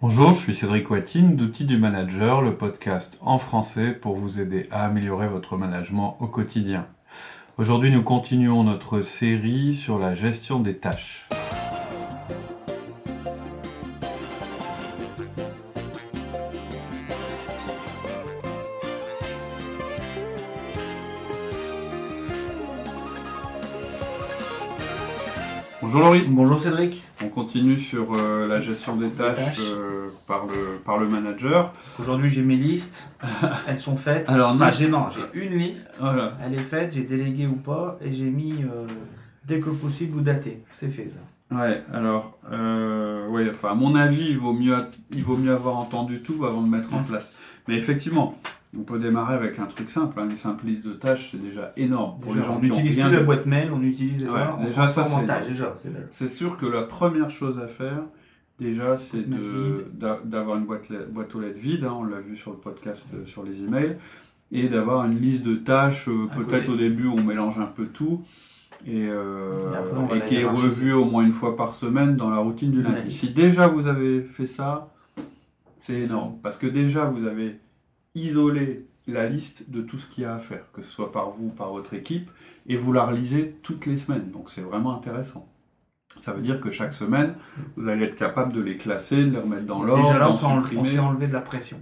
Bonjour, je suis Cédric Watine d'Outils du Manager, le podcast en français pour vous aider à améliorer votre management au quotidien. Aujourd'hui, nous continuons notre série sur la gestion des tâches. Bonjour Laurie. Bonjour Cédric. On continue sur euh, la gestion des tâches, euh, par, le, par le manager. Aujourd'hui j'ai mes listes, elles sont faites. Alors, Enfin, non. j'ai non, j'ai une liste, Voilà. elle est faite, j'ai délégué ou pas, et j'ai mis euh, dès que possible ou daté. C'est fait ça. Ouais, alors, ouais, enfin, à mon avis, il vaut, mieux, il vaut mieux avoir entendu tout avant de mettre en place. Mais effectivement, on peut démarrer avec un truc simple, hein, une simple liste de tâches, c'est déjà énorme. Pour Déjà, les gens on n'utilise plus la de- boîte mail, on utilise déjà, Ouais, on déjà, ça, c'est- sûr que la première chose à faire, déjà, c'est d'avoir une boîte, boîte aux lettres vide, hein, on l'a vu sur le podcast euh, sur les emails, et d'avoir une liste de tâches, euh, peut-être au début on mélange un peu tout, et, euh, Et la qui est revue au moins une fois par semaine dans la routine du lundi. Ouais. Si déjà vous avez fait ça, c'est énorme, parce que déjà vous avez isolé la liste de tout ce qu'il y a à faire, que ce soit par vous ou par votre équipe, et vous la relisez toutes les semaines, donc c'est vraiment intéressant. Ça veut dire que chaque semaine, vous allez être capable de les classer, de les remettre dans l'ordre, Déjà là, on s'est enlevé- on de la pression.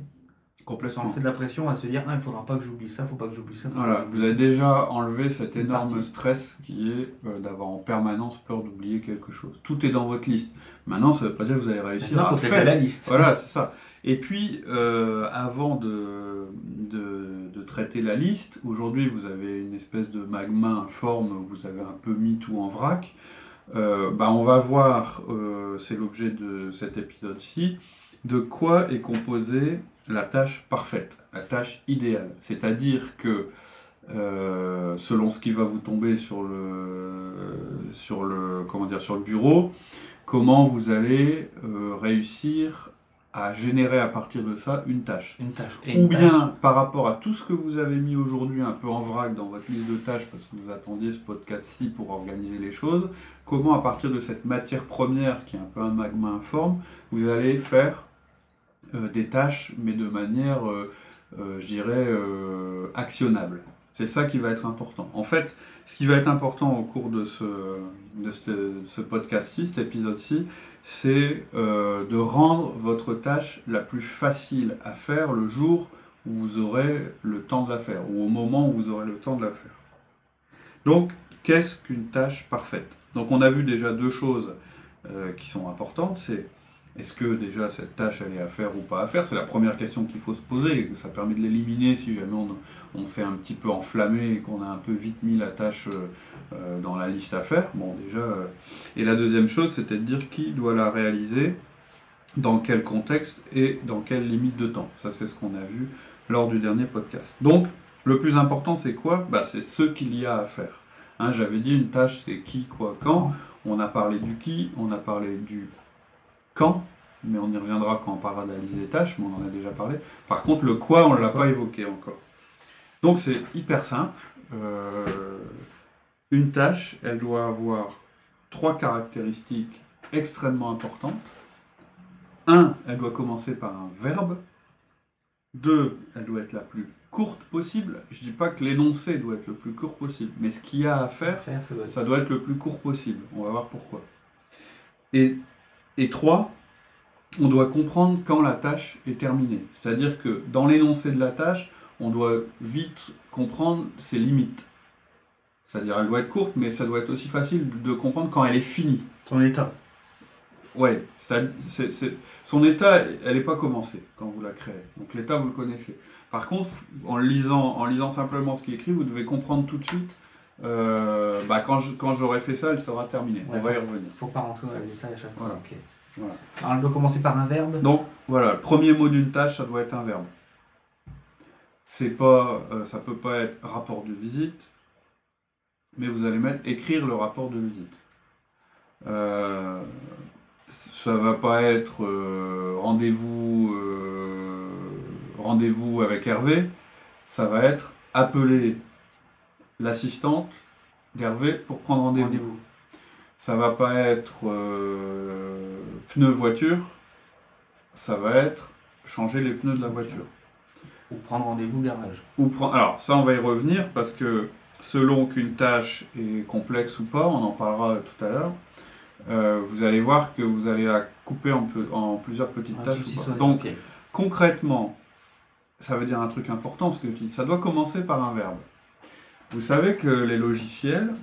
On complètement. enlevé de la pression à se dire, ah, il faudra pas que j'oublie ça, faut pas que j'oublie ça. Voilà, vous avez déjà enlevé cet énorme partie. stress qui est euh, d'avoir en permanence peur d'oublier quelque chose. Tout est dans votre liste. Maintenant, ça ne veut pas dire que vous allez réussir Maintenant, à faut faire. la liste. Voilà, c'est ça. Et puis, euh, avant de, de, traiter la liste, aujourd'hui, vous avez une espèce de magma informe, vous avez un peu mis tout en vrac. Euh, bah, on va voir, euh, c'est l'objet de cet épisode-ci, de quoi est composée la tâche parfaite, la tâche idéale. C'est-à-dire que selon ce qui va vous tomber sur le, sur le, comment dire, sur le bureau, comment vous allez réussir à générer à partir de ça une tâche. Une tâche. Et Ou une bien tâche. par rapport à tout ce que vous avez mis aujourd'hui un peu en vrac dans votre liste de tâches parce que vous attendiez ce podcast-ci pour organiser les choses, comment à partir de cette matière première qui est un peu un magma informe, vous allez faire euh, des tâches mais de manière, euh, euh, je dirais, euh, actionnable. C'est ça qui va être important. En fait, ce qui va être important au cours de ce, de ce, ce podcast-ci, cet épisode-ci, c'est euh, de rendre votre tâche la plus facile à faire le jour où vous aurez le temps de la faire, ou au moment où vous aurez le temps de la faire. Donc, qu'est-ce qu'une tâche parfaite? Donc, on a vu déjà deux choses euh, qui sont importantes. C'est est-ce que déjà cette tâche elle est à faire ou pas à faire? C'est la première question qu'il faut se poser. et que Ça permet de l'éliminer si jamais on, s'est un petit peu enflammé et qu'on a un peu vite mis la tâche euh, euh, dans la liste à faire. Euh, Et la deuxième chose, c'était de dire qui doit la réaliser, dans quel contexte et dans quelle limite de temps. Ça, c'est ce qu'on a vu lors du dernier podcast. Donc, le plus important, c'est quoi? Bah, C'est ce qu'il y a à faire. Hein, J'avais dit une tâche, c'est qui, quoi, quand? On a parlé du qui, on a parlé du quand, mais on y reviendra quand on parlera de la liste des tâches, mais on en a déjà parlé. Par contre, le quoi, on ne l'a pas évoqué encore. Donc, c'est hyper simple. Euh, une tâche, elle doit avoir trois caractéristiques extrêmement importantes. Un, elle doit commencer par un verbe. Deux, elle doit être la plus courte possible. Je dis pas que l'énoncé doit être le plus court possible, mais ce qu'il y a à faire, Faire, ça doit être- ça doit être le plus court possible. On va voir pourquoi. Et, et trois, on doit comprendre quand la tâche est terminée. C'est-à-dire que dans l'énoncé de la tâche, on doit vite comprendre ses limites. C'est-à-dire elle doit être courte, mais ça doit être aussi facile de comprendre quand elle est finie. Son état. Ouais, c'est- c'est- c'est- son état, elle n'est pas commencée quand vous la créez. Donc l'état, vous le connaissez. Par contre, en lisant, en lisant simplement ce qui est écrit, vous devez comprendre tout de suite. Euh, bah, quand je- quand j'aurai fait ça, elle sera terminée. Ouais, On va y revenir. Faut pas rentrer dans les détails à chaque fois. Voilà. ok. Voilà. Alors, elle doit commencer par un verbe. Donc voilà, le premier mot d'une tâche, ça doit être un verbe. C'est pas, euh, ça peut pas être rapport de visite, mais vous allez mettre écrire le rapport de visite. Euh, ça va pas être euh, rendez-vous rendez-vous avec Hervé, ça va être appeler l'assistante d'Hervé pour prendre rendez-vous. ça va être changer les pneus de la voiture. Ou prendre rendez-vous garage. Ou pre- Alors ça, on va y revenir parce que selon qu'une tâche est complexe ou pas, on en parlera tout à l'heure, euh, vous allez voir que vous allez la couper en, peu- en plusieurs petites tâches. ou pas. Donc concrètement, ça veut dire un truc important ce que je dis. Ça doit commencer par un verbe. Vous savez que les logiciels,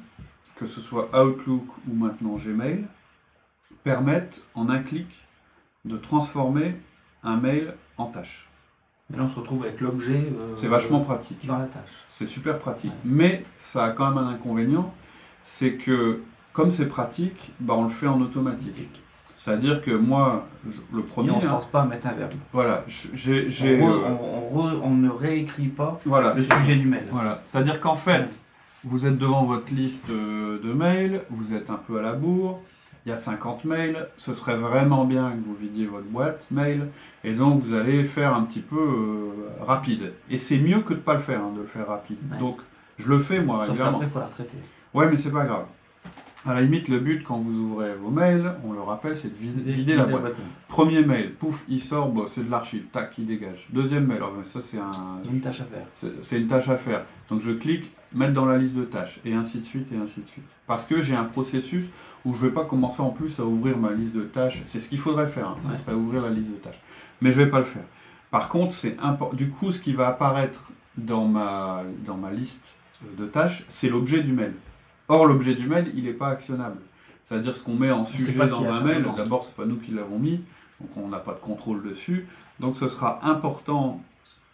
que ce soit Outlook ou maintenant Gmail, permettent en un clic de transformer un mail en tâche. Et là, on se retrouve avec l'objet. euh, C'est vachement pratique. Dans la tâche. C'est super pratique. Ouais. Mais ça a quand même un inconvénient, c'est que comme c'est pratique, bah, on le fait en automatique. C'est-à-dire que moi, je- le Et premier, on ne hein, force pas à mettre un verbe. voilà, j'ai, on, re- euh, on- on on ne réécrit pas voilà, le sujet du mail. voilà. C'est-à-dire qu'en fait, vous êtes devant votre liste euh, de mails, vous êtes un peu à la bourre, il y a 50 mails, ce serait vraiment bien que vous vidiez votre boîte mail, et donc vous allez faire un petit peu euh, rapide. Et c'est mieux que de ne pas le faire, hein, de le faire rapide. Ouais. Donc je le fais moi Sauf régulièrement. qu'après, il faut la retraiter. Ouais, mais c'est pas grave. À la limite, le but quand vous ouvrez vos mails, on le rappelle, c'est de vider la boîte. Premier mail, pouf, il sort, bon, c'est de l'archive, tac, il dégage. Deuxième mail, alors, mais ça c'est un, une tâche à faire. c'est une tâche à faire. Donc je clique, mettre dans la liste de tâches, et ainsi de suite, et ainsi de suite. Parce que j'ai un processus où je vais pas commencer en plus à ouvrir ma liste de tâches. C'est ce qu'il faudrait faire, hein, Ouais. ce serait ouvrir la liste de tâches. Mais je vais pas le faire. Par contre, c'est Du coup, ce qui va apparaître dans ma, dans ma liste de tâches, c'est l'objet du mail. Or, l'objet du mail, il n'est pas actionnable. C'est-à-dire ce qu'on met en sujet pas dans un mail, d'abord, c'est pas nous qui l'avons mis, donc on n'a pas de contrôle dessus. Donc ce sera important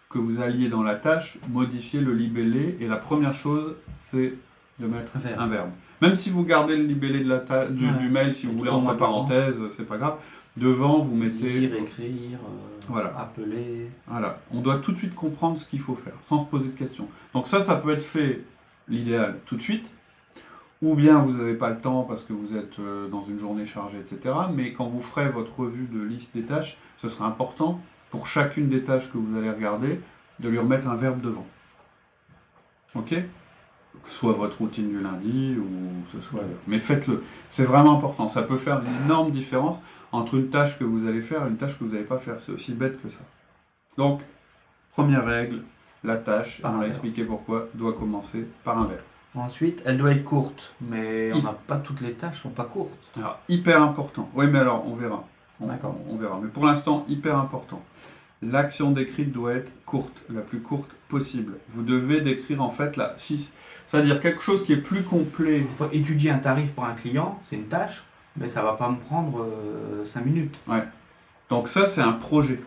que vous alliez dans la tâche, modifier le libellé, et la première chose, c'est de mettre Un verbe. un verbe. Même si vous gardez le libellé de la ta- du, Ouais. du mail, si vous voulez entre parenthèses, c'est pas grave. Devant, vous mettez. Lire, écrire, euh, Voilà. appeler. Voilà, on doit tout de suite comprendre ce qu'il faut faire, sans se poser de questions. Donc ça, ça peut être fait, l'idéal, tout de suite, ou bien vous n'avez pas le temps parce que vous êtes euh, dans une journée chargée, etc. Mais quand vous ferez votre revue de liste des tâches, ce sera important pour chacune des tâches que vous allez regarder, de lui remettre un verbe devant. Ok? Que ce soit votre routine du lundi ou que ce soit... Mais faites-le. C'est vraiment important. Ça peut faire une énorme différence entre une tâche que vous allez faire et une tâche que vous n'allez pas faire. C'est aussi bête que ça. Donc, première règle, la tâche, on l'a verbe. expliqué pourquoi, doit commencer par un verbe. Ensuite, elle doit être courte, mais on n'a pas toutes les tâches sont pas courtes. Alors, hyper important. Oui, mais alors, on verra. On, D'accord. on verra. Mais pour l'instant, hyper important. L'action décrite doit être courte, la plus courte possible. Vous devez décrire en fait la 6. C'est-à-dire quelque chose qui est plus complet. Il faut étudier un tarif pour un client, c'est une tâche, mais ça va pas me prendre 5 minutes. Donc ça, c'est un projet,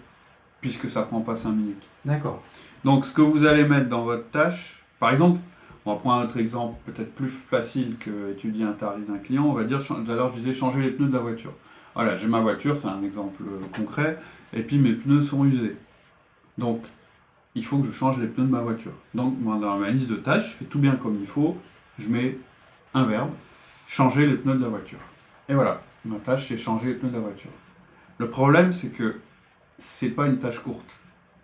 puisque ça prend pas 5 minutes. D'accord. Donc, ce que vous allez mettre dans votre tâche, par exemple, on va prendre un autre exemple peut-être plus facile que étudier un tarif d'un client. On va dire, tout à l'heure, je disais changer les pneus de la voiture. Voilà, j'ai ma voiture, c'est un exemple euh, concret, et puis mes pneus sont usés. Donc, il faut que je change les pneus de ma voiture. Donc, dans ma liste de tâches, je fais tout bien comme il faut, je mets un verbe, changer les pneus de la voiture. Et voilà, ma tâche, c'est changer les pneus de la voiture. Le problème, c'est que c'est pas une tâche courte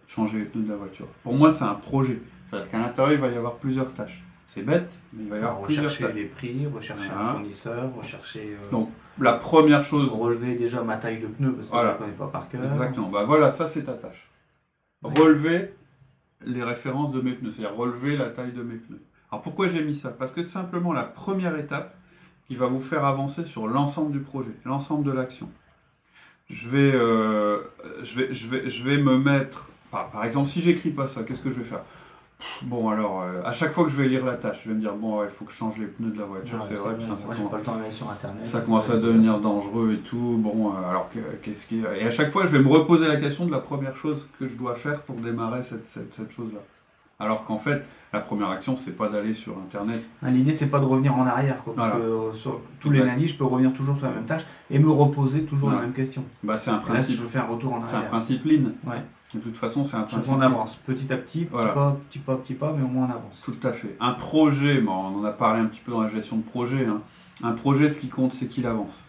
changer les pneus de la voiture. Pour moi, c'est un projet. C'est-à-dire qu'à l'intérieur, il va y avoir plusieurs tâches. C'est bête, mais il va y avoir rechercher les prix, rechercher Voilà. un fournisseur, rechercher. euh, Donc, La première chose, relever déjà ma taille de pneu parce que Voilà. je ne connais pas par cœur. exactement, bah voilà, ça c'est ta tâche. Relever les références de mes pneus, c'est-à-dire relever la taille de mes pneus. Alors pourquoi j'ai mis ça? Parce que c'est simplement la première étape qui va vous faire avancer sur l'ensemble du projet, l'ensemble de l'action. Je vais, euh, je, vais, je, vais, je vais me mettre, par, par exemple, si j'écris pas ça, qu'est-ce que je vais faire? Bon, alors, euh, à chaque fois que je vais lire la tâche, je vais me dire, bon, il faut que je change les pneus de la voiture, Ouais, c'est vrai, putain, ça commence- ça à devenir dangereux et tout. Bon, euh, alors que- qu'est-ce qui. Et à chaque fois, je vais me reposer la question de la première chose que je dois faire pour démarrer cette, cette, cette chose-là. Alors qu'en fait, la première action, c'est pas d'aller sur Internet. Ah, L'idée, c'est pas de revenir en arrière. Quoi, parce Voilà. que euh, sur- tous les lundis, je peux revenir toujours sur la même tâche et me reposer toujours Voilà. la même question. Bah, c'est un là, principe. je fais un retour en C'est un arrière. principe lean. Ouais. De toute façon, c'est un principe. on avance petit à petit, petit Voilà. pas, petit pas, petit pas, mais au moins on avance. Tout à fait. Un projet, bon, on en a parlé un petit peu dans la gestion de projet. hein. Un projet, ce qui compte, c'est qu'il avance.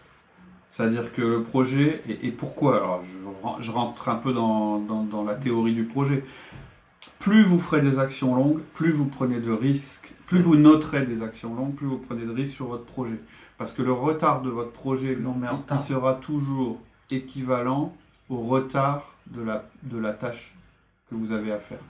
C'est-à-dire que le projet, et, et pourquoi? Alors, je, ren- je rentre un peu dans, dans- dans la théorie du projet. Plus vous ferez des actions longues, plus vous prenez de risques, plus vous noterez des actions longues, plus vous prenez de risques sur votre projet. Parce que le retard de votre projet, mais il- sera toujours équivalent au retard de la, de la tâche que vous avez à faire.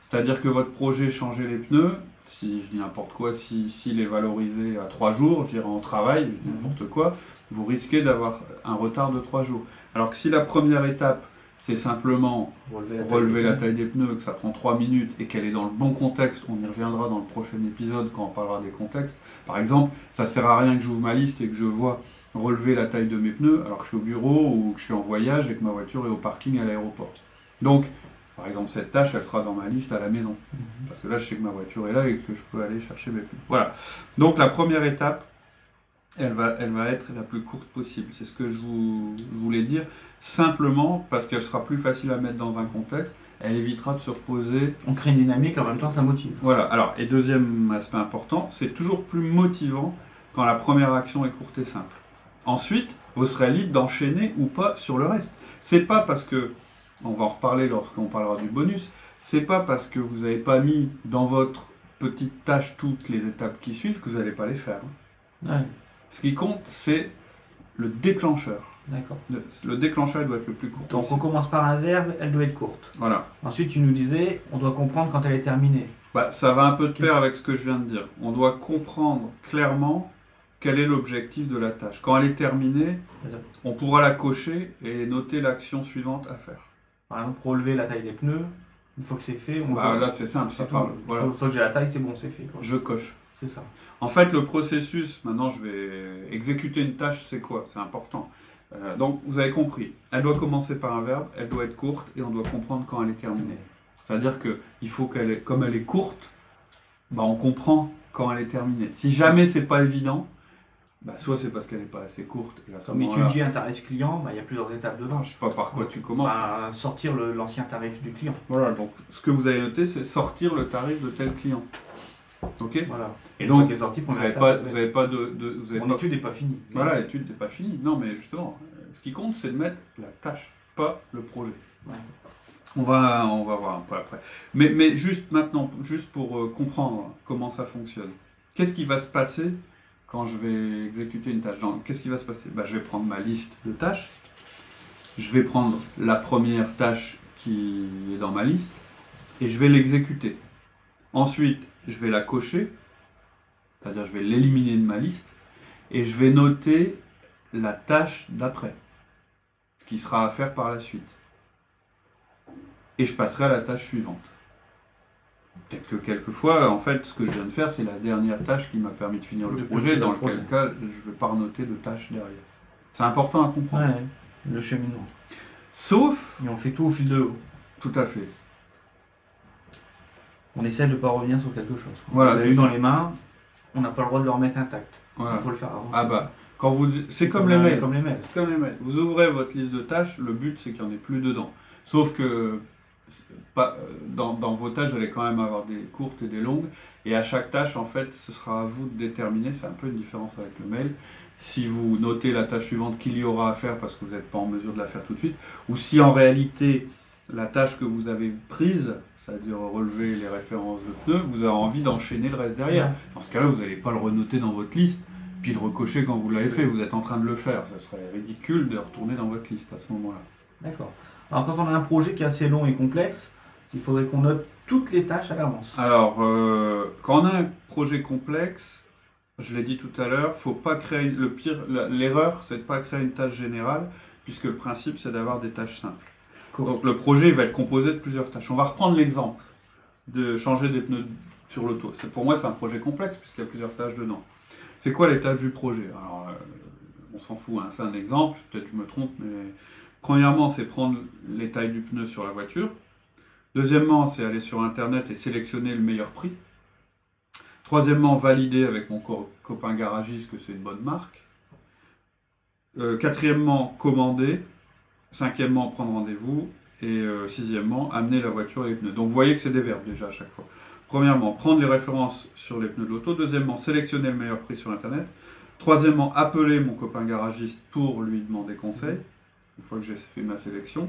C'est-à-dire que votre projet changer les pneus, si je dis n'importe quoi, s'il si, est valorisé à 3 jours, je dirais en travail, je dis n'importe quoi, vous risquez d'avoir un retard de 3 jours. Alors que si la première étape, c'est simplement relever, la, taille des pneus, que ça prend 3 minutes et qu'elle est dans le bon contexte, on y reviendra dans le prochain épisode quand on parlera des contextes. Par exemple, ça sert à rien que j'ouvre ma liste et que je vois relever la taille de mes pneus alors que je suis au bureau ou que je suis en voyage et que ma voiture est au parking à l'aéroport. Donc, par exemple, cette tâche, elle sera dans ma liste à la maison. Mhm. Parce que là, je sais que ma voiture est là et que je peux aller chercher mes pneus. Voilà. Donc, la première étape, elle va, elle va être la plus courte possible. C'est ce que je, vous, voulais dire. Simplement parce qu'elle sera plus facile à mettre dans un contexte. Elle évitera de se reposer. On crée une dynamique, en même temps, ça motive. Voilà. Alors, et deuxième aspect important, c'est toujours plus motivant quand la première action est courte et simple. Ensuite, vous serez libre d'enchaîner ou pas sur le reste. C'est pas parce que on va en reparler lorsqu'on parlera du bonus, c'est pas parce que vous n'avez pas mis dans votre petite tâche toutes les étapes qui suivent que vous n'allez pas les faire. Ce qui compte, c'est le déclencheur. D'accord. Le, déclencheur doit être le plus court. Donc on commence par un verbe, elle doit être courte. Voilà. Ensuite, tu nous disais, on doit comprendre quand elle est terminée. Bah, ça va un peu de pair avec ce que je viens de dire. On doit comprendre clairement quel est l'objectif de la tâche. Quand elle est terminée, on pourra la cocher et noter l'action suivante à faire. Par exemple, relever la taille des pneus, une fois que c'est fait, on bah, Là, c'est simple, ça parle. Une fois que j'ai la taille, c'est bon, c'est fait. Je coche. C'est ça. En fait, le processus, maintenant, je vais exécuter une tâche, c'est quoi? C'est important. Euh, donc, vous avez compris. Elle doit commencer par un verbe, elle doit être courte et on doit comprendre quand elle est terminée. C'est-à-dire que il faut qu'elle, est, comme elle est courte, bah, on comprend quand elle est terminée. Si jamais c'est pas évident, bah, soit c'est parce qu'elle n'est pas assez courte. Et à Comme étudier un tarif client, bah, il y a plusieurs étapes dedans. Je ne sais pas par quoi tu commences. Bah, sortir l'ancien tarif du client. Voilà, donc ce que vous avez noté, c'est sortir le tarif de tel client. Ok Voilà. Et donc, vous n'avez pas, vous avez pas de. de vous avez Mon étude n'est pas finie. Voilà, l'étude n'est pas finie. Non, mais justement, ce qui compte, c'est de mettre la tâche, pas le projet. On va, on va voir un peu après. Mais, mais juste maintenant, juste pour euh, comprendre comment ça fonctionne. Qu'est-ce qui va se passer quand je vais exécuter une tâche? Qu'est-ce qui va se passer? Bah, Je vais prendre ma liste de tâches, je vais prendre la première tâche qui est dans ma liste et je vais l'exécuter. Ensuite, je vais la cocher, c'est-à-dire je vais l'éliminer de ma liste et je vais noter la tâche d'après, ce qui sera à faire par la suite. Et je passerai à la tâche suivante. Peut-être que quelquefois, en fait, ce que je viens de faire, c'est la dernière tâche qui m'a permis de finir le, projet, dans lequel cas, je ne vais pas noter de tâche derrière. C'est important à comprendre. Ouais, le cheminement. Sauf. Et on fait tout au fil de l'eau. Tout à fait. On essaie de ne pas revenir sur quelque chose. Voilà, c'est dans les mains, on n'a pas le droit de le remettre intact. Il faut le faire avant. Ah bah, quand vous, c'est comme, les mails. Comme les mails. C'est comme les mails. Vous ouvrez votre liste de tâches, le but c'est qu'il n'y en ait plus dedans. Sauf que pas, euh, dans, dans, vos tâches, vous allez quand même avoir des courtes et des longues. Et à chaque tâche, en fait, ce sera à vous de déterminer, c'est un peu une différence avec le mail, si vous notez la tâche suivante qu'il y aura à faire parce que vous n'êtes pas en mesure de la faire tout de suite, ou si en réalité la tâche que vous avez prise, c'est-à-dire relever les références de pneus, vous avez envie d'enchaîner le reste derrière. Dans ce cas-là, vous n'allez pas le renoter dans votre liste, puis le recocher quand vous l'avez fait, vous êtes en train de le faire. Ce serait ridicule de retourner dans votre liste à ce moment-là. D'accord. Alors quand on a un projet qui est assez long et complexe, il faudrait qu'on note toutes les tâches à l'avance. Alors, euh, quand on a un projet complexe, je l'ai dit tout à l'heure, faut pas créer le pire. L'erreur, c'est de pas créer une tâche générale, puisque le principe, c'est d'avoir des tâches simples. Le projet va être composé de plusieurs tâches. On va reprendre l'exemple de changer des pneus sur l'auto. Pour moi, c'est un projet complexe puisqu'il y a plusieurs tâches dedans. C'est quoi les tâches du projet? Euh, on s'en fout, hein, c'est un exemple. Peut-être je me trompe, mais Premièrement, c'est prendre les tailles du pneu sur la voiture. Deuxièmement, c'est aller sur Internet et sélectionner le meilleur prix. Troisièmement, valider avec mon copain garagiste que c'est une bonne marque. Euh, quatrièmement, commander. Cinquièmement, prendre rendez-vous. Et euh, sixièmement, amener la voiture et les pneus. Donc vous voyez que c'est des verbes déjà à chaque fois. Premièrement, prendre les références sur les pneus de l'auto. Deuxièmement, sélectionner le meilleur prix sur Internet. Troisièmement, appeler mon copain garagiste pour lui demander conseil une fois que j'ai fait ma sélection.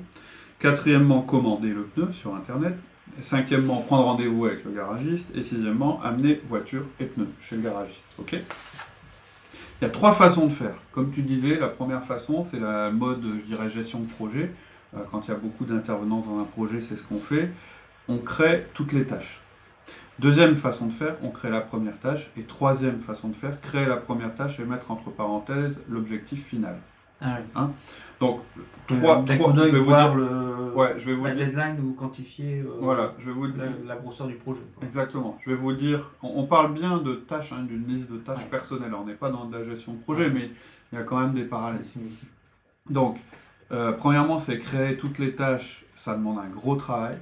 Quatrièmement, commander le pneu sur Internet. cinquièmement, prendre rendez-vous avec le garagiste. Et sixièmement, amener voiture et pneus chez le garagiste. Ok? Il y a trois façons de faire. Comme tu disais, la première façon, c'est la mode, je dirais, gestion de projet. Euh, quand il y a beaucoup d'intervenants dans un projet, c'est ce qu'on fait. On crée toutes les tâches. Deuxième façon de faire, on crée la première tâche. Et troisième façon de faire, créer la première tâche et mettre entre parenthèses l'objectif final. Ah oui. Donc, Euh, trois, d'un trois- je vais vous voir dire- le, Ouais, je vais vous la dire. deadline ou quantifier euh, Voilà, je vais vous dire. la, la grosseur du projet. quoi. Exactement. Je vais vous dire, on, on parle bien de tâches, hein, d'une liste de tâches Ouais. personnelles. On n'est pas dans de la gestion de projet, mais il y a quand même des parallèles. Donc, euh, premièrement, c'est créer toutes les tâches. Ça demande un gros travail.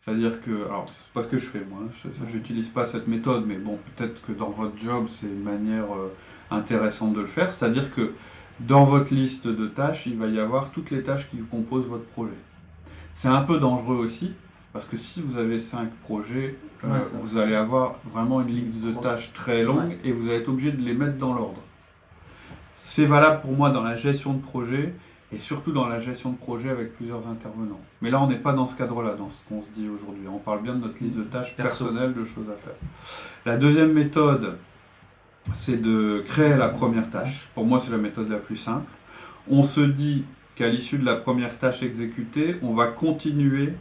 C'est-à-dire que, alors, c'est pas ce que je fais moi. Je ça, j'utilise pas cette méthode, mais bon, peut-être que dans votre job, c'est une manière euh, intéressante de le faire. C'est-à-dire que dans votre liste de tâches, il va y avoir toutes les tâches qui composent votre projet. C'est un peu dangereux aussi, parce que si vous avez cinq projets, euh, Ouais, vous allez avoir vraiment une liste de tâches très longue et vous allez être obligé de les mettre dans l'ordre. C'est valable pour moi dans la gestion de projet et surtout dans la gestion de projet avec plusieurs intervenants. Mais là, on n'est pas dans ce cadre-là, dans ce qu'on se dit aujourd'hui. On parle bien de notre liste de tâches Perso. personnelles, de choses à faire. La deuxième méthode, c'est de créer la première tâche. Pour moi, c'est la méthode la plus simple. On se dit qu'à l'issue de la première tâche exécutée, on va continuer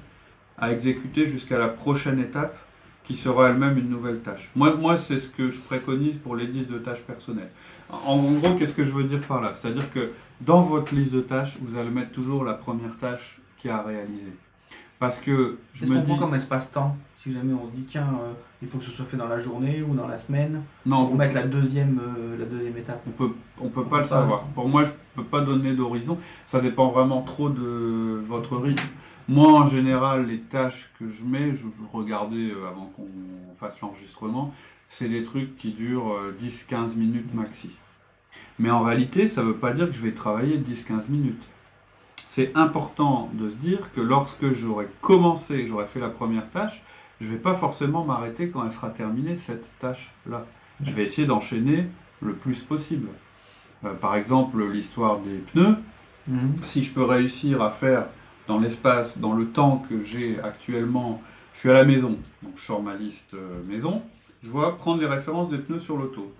à exécuter jusqu'à la prochaine étape qui sera elle-même une nouvelle tâche. Moi, moi c'est ce que je préconise pour les listes de tâches personnelles. En, en gros, qu'est-ce que je veux dire par là? C'est-à-dire que dans votre liste de tâches, vous allez mettre toujours la première tâche qui a à réaliser. Parce que je me qu'on dis... comme espace-temps Si jamais on se dit, tiens, euh, il faut que ce soit fait dans la journée ou dans la semaine, Non, on vous mettre la deuxième, euh, la deuxième étape. On peut, on peut On pas peut le pas. savoir. Pour moi, je peux pas donner d'horizon. Ça dépend vraiment trop de votre rythme. Moi, en général, les tâches que je mets, je regarder euh, avant qu'on fasse l'enregistrement, c'est des trucs qui durent euh, 10-15 minutes maxi. Mais en réalité, ça veut pas dire que je vais travailler 10-15 minutes. C'est important de se dire que lorsque j'aurai commencé, j'aurai fait la première tâche, je vais pas forcément m'arrêter quand elle sera terminée, cette tâche-là. Je vais essayer d'enchaîner le plus possible. Euh, par exemple, l'histoire des pneus, Mhm. si je peux réussir à faire dans l'espace, dans le temps que j'ai actuellement, je suis à la maison, donc je sors ma liste euh, maison, je vois prendre les références des pneus sur l'auto.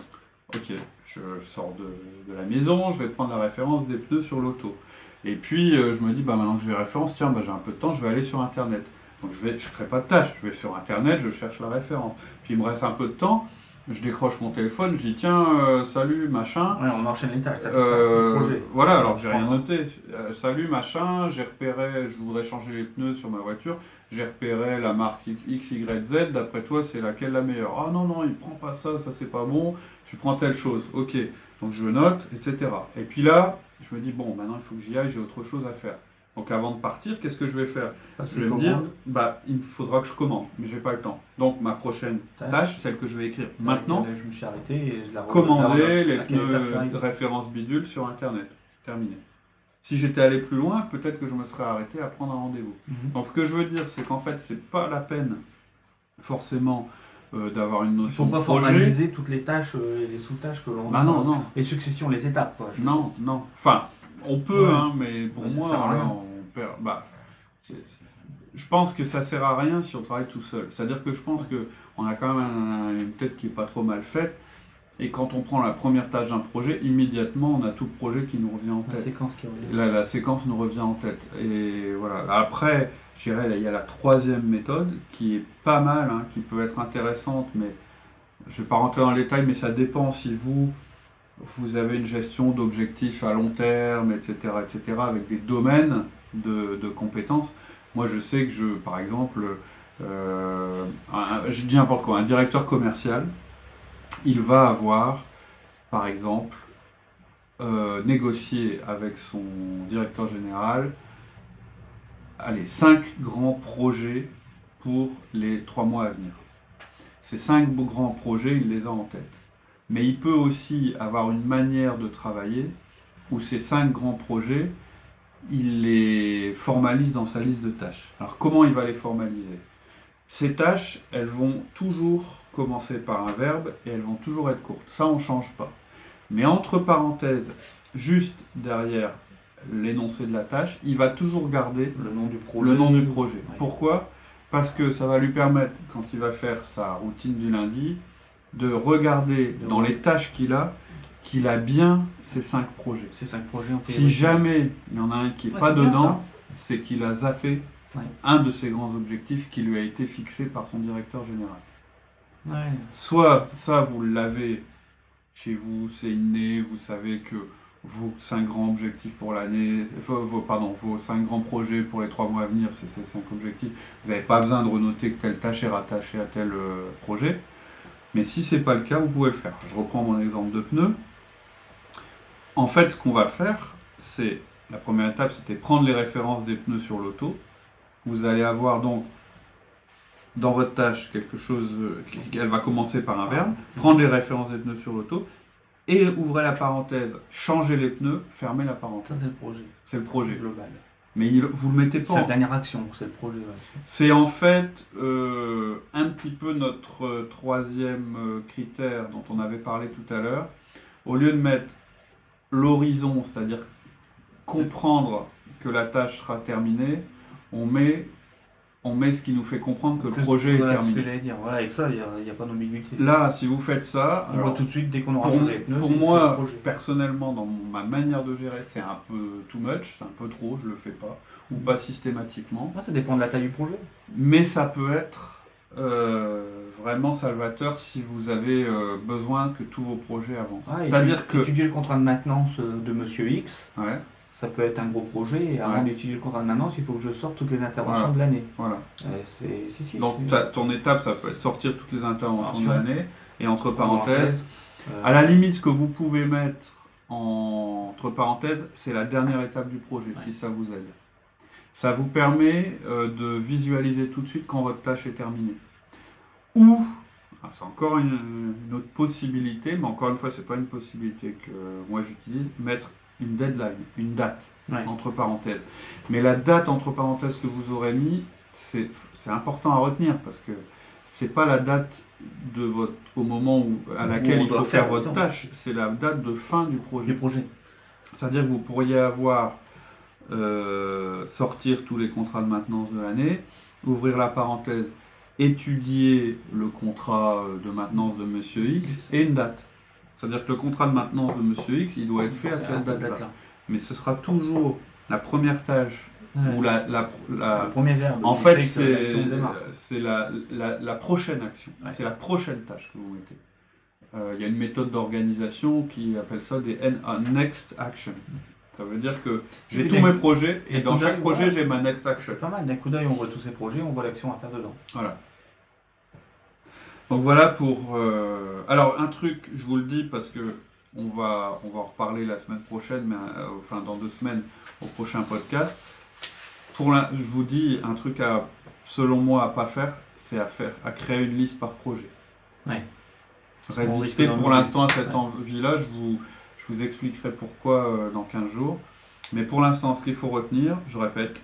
Ok, je sors de, de la maison, je vais prendre la référence des pneus sur l'auto. Et puis euh, je me dis, bah, maintenant que j'ai les références, tiens, bah, j'ai un peu de temps, je vais aller sur Internet. Donc je ne je crée pas de tâche, je vais sur Internet, je cherche la référence. Puis il me reste un peu de temps, je décroche mon téléphone, je dis, tiens, euh, salut, machin. Ouais, on enchaîne les tâches. t'as- Euh, voilà, alors j'ai rien noté. Euh, salut machin, j'ai repéré, je voudrais changer les pneus sur ma voiture, j'ai repéré la marque X, Y, Z, d'après toi c'est laquelle la meilleure? Ah non, non, il prend pas ça, ça c'est pas bon, tu prends telle chose, ok, donc je note, etc. Et puis là, je me dis, bon, maintenant il faut que j'y aille, j'ai autre chose à faire. Donc avant de partir, qu'est-ce que je vais faire Passer Je vais me dire, bah il me faudra que je commande, mais j'ai pas le temps. Donc ma prochaine Tâche. tâche, celle que je vais écrire maintenant, Là, je me suis arrêté et je la re- commander les pneus de référence bidule sur Internet. Terminé. Si j'étais allé plus loin, peut-être que je me serais arrêté à prendre un rendez-vous. Mhm. Donc ce que je veux dire, c'est qu'en fait, c'est pas la peine forcément euh, d'avoir une Il ne notion faut pas formaliser toutes les tâches euh, et les sous-tâches que l'on Ah non, non, Les successions, les étapes. Quoi. Non, non. Enfin, on peut, Ouais. hein, mais pour moi, sert Bah, je pense que ça sert à rien si on travaille tout seul. C'est-à-dire que je pense que on a quand même un- une tête qui est pas trop mal faite. Et quand on prend la première tâche d'un projet, immédiatement, on a tout le projet qui nous revient en La tête. séquence qui revient. La, la séquence nous revient en tête. Et voilà. Après, je dirais, il y a la troisième méthode qui est pas mal, hein, qui peut être intéressante, mais je vais pas rentrer dans les détails, mais ça dépend si vous, vous avez une gestion d'objectifs à long terme, etc., etc., avec des domaines de, compétences. Moi, je sais que je, par exemple, euh, un- je dis n'importe quoi, un directeur commercial, il va avoir, par exemple, euh, négocier avec son directeur général, allez, cinq grands projets pour les trois mois à venir. Ces cinq grands projets, il les a en tête. Mais il peut aussi avoir une manière de travailler où ces cinq grands projets, il les formalise dans sa liste de tâches. Alors comment il va les formaliser? Ces tâches, elles vont toujours commencer par un verbe et elles vont toujours être courtes. Ça, on ne change pas. Mais entre parenthèses, juste derrière l'énoncé de la tâche, il va toujours garder Le nom du projet. le nom du projet. Ouais. Pourquoi? Parce que ça va lui permettre, quand il va faire sa routine du lundi, de regarder De dans les tâches qu'il a, qu'il a bien ces cinq projets. Ces cinq projets en Si jamais il y en a un qui n'est Ouais, pas dedans, c'est qu'il a zappé Ouais. un de ses grands objectifs qui lui a été fixé par son directeur général. Ouais. Soit ça, vous l'avez chez vous, c'est inné, vous savez que vos cinq grands objectifs pour l'année, vos, pardon, vos cinq grands projets pour les trois mois à venir, c'est ces cinq objectifs. Vous n'avez pas besoin de renoter que telle tâche est rattachée à tel euh, projet. Mais si c'est pas le cas, vous pouvez le faire. Je reprends mon exemple de pneus. En fait, ce qu'on va faire, c'est la première étape, c'était prendre les références des pneus sur l'auto. Vous allez avoir donc dans votre tâche quelque chose, euh, qui- elle va commencer par un verbe, prendre les références des pneus sur l'auto et ouvrez la parenthèse, changer les pneus, fermez la parenthèse. Ça, c'est le projet C'est le projet. global. Mais il- vous le mettez pas C'est la dernière action, c'est le projet. ouais. C'est en fait euh, un petit peu notre euh, troisième critère dont on avait parlé tout à l'heure. Au lieu de mettre l'horizon, c'est-à-dire comprendre que la tâche sera terminée, on met, on met ce qui nous fait comprendre que le projet voilà est ce que terminé. j'allais dire. Voilà, avec ça, il n'y a, pas d'ambiguïté. Là, si vous faites ça, On alors, voit tout de suite dès qu'on aura pour, changé pour moi, personnellement, dans ma manière de gérer, c'est un peu too much, c'est un peu trop, je le fais pas, ou pas systématiquement. Ouais, ça dépend de la taille du projet. Mais ça peut être euh, vraiment salvateur si vous avez euh, besoin que tous vos projets avancent. Ouais, C'est-à-dire étudier- que... Étudier le contrat de maintenance euh, de Monsieur X, Ouais, ça peut être un gros projet. Et avant Ouais. d'étudier le contrat de maintenance, il faut que je sorte toutes les interventions Voilà. de l'année. voilà. Euh, c'est- si, si, Donc ton étape, ça peut être sortir toutes les interventions de l'année, et entre parenthèses, à la limite, ce que vous pouvez mettre en- entre parenthèses, c'est la dernière étape du projet, Ouais. si ça vous aide. Ça vous permet euh, de visualiser tout de suite quand votre tâche est terminée. Ou, ah, c'est encore une, une autre possibilité, mais encore une fois, c'est pas une possibilité que moi j'utilise, mettre une deadline, une date ouais. entre parenthèses. Mais la date entre parenthèses que vous aurez mis, c'est important à retenir parce que c'est pas la date de votre au moment où, à laquelle il faut faire faire votre tâche, c'est la date de fin du Du projet. projet. C'est-à-dire que vous pourriez avoir euh, sortir tous les contrats de maintenance de l'année, ouvrir la parenthèse, étudier le contrat euh, de maintenance de Monsieur X et une date. C'est-à-dire que le contrat de maintenance de Monsieur X, il doit être fait à À cette date-là. Mais ce sera toujours la première tâche ou la, la, la- Le premier verbe. en fait, c'est la, prochaine action. Ouais. C'est la prochaine tâche que vous mettez. Euh, Il y a une méthode d'organisation qui appelle ça des next action. Ça veut dire que j'ai tous mes projets et dans chaque projet j'ai ma next action. C'est pas mal. D'un coup d'œil, on voit tous ces projets, on voit l'action à faire dedans. Voilà. Donc voilà pour. euh, Alors un truc, je vous le dis parce que on va on va en reparler la semaine prochaine, mais euh, enfin dans deux semaines au prochain podcast. Pour la- je vous dis un truc à selon moi à pas faire, c'est à faire à créer une liste par projet. Ouais. Résister pour l'instant à cette Ouais. envie-là, je vous je vous expliquerai pourquoi euh, dans 15 jours. Mais pour l'instant, ce qu'il faut retenir, je répète,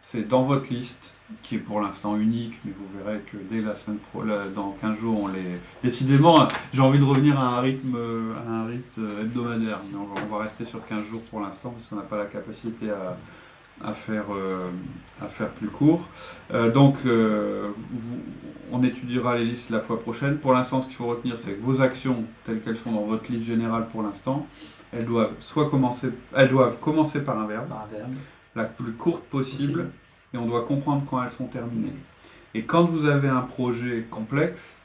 c'est dans votre liste, qui est pour l'instant unique, mais vous verrez que dès la semaine pro, dans 15 jours, on les. Décidément, j'ai envie de revenir à un rythme, un rythme hebdomadaire, mais on va, on va rester sur 15 jours pour l'instant, parce qu'on n'a pas la capacité à, à, faire, euh, à faire plus court. Euh, donc, euh, vous- on étudiera les listes la fois prochaine. Pour l'instant, ce qu'il faut retenir, c'est que vos actions, telles qu'elles sont dans votre liste générale pour l'instant, elles doivent soit commencer, elles doivent commencer par un verbe, Par un verbe. la plus courte possible, et on doit comprendre quand elles sont terminées. Et quand vous avez un projet complexe,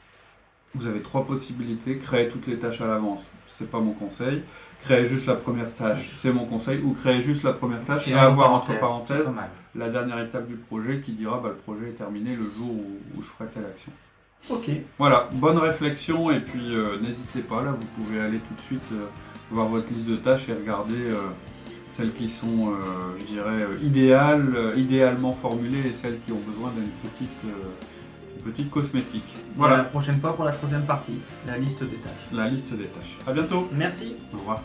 vous avez trois possibilités. Créer toutes les tâches à l'avance, c'est pas mon conseil. Créer juste la première tâche, c'est mon conseil. Ou créer juste la première tâche et, avoir entre parenthèses la dernière étape du projet qui dira bah, le projet est terminé le jour où, où je ferai telle action. Ok. Voilà, bonne réflexion et puis euh, n'hésitez pas, là vous pouvez aller tout de suite euh, voir votre liste de tâches et regarder euh, celles qui sont, je dirais, idéales, idéalement formulées et celles qui ont besoin d'une petite, petite cosmétique. Voilà. la prochaine fois pour la troisième partie, la liste des tâches. La liste des tâches. À bientôt. Merci. Au revoir.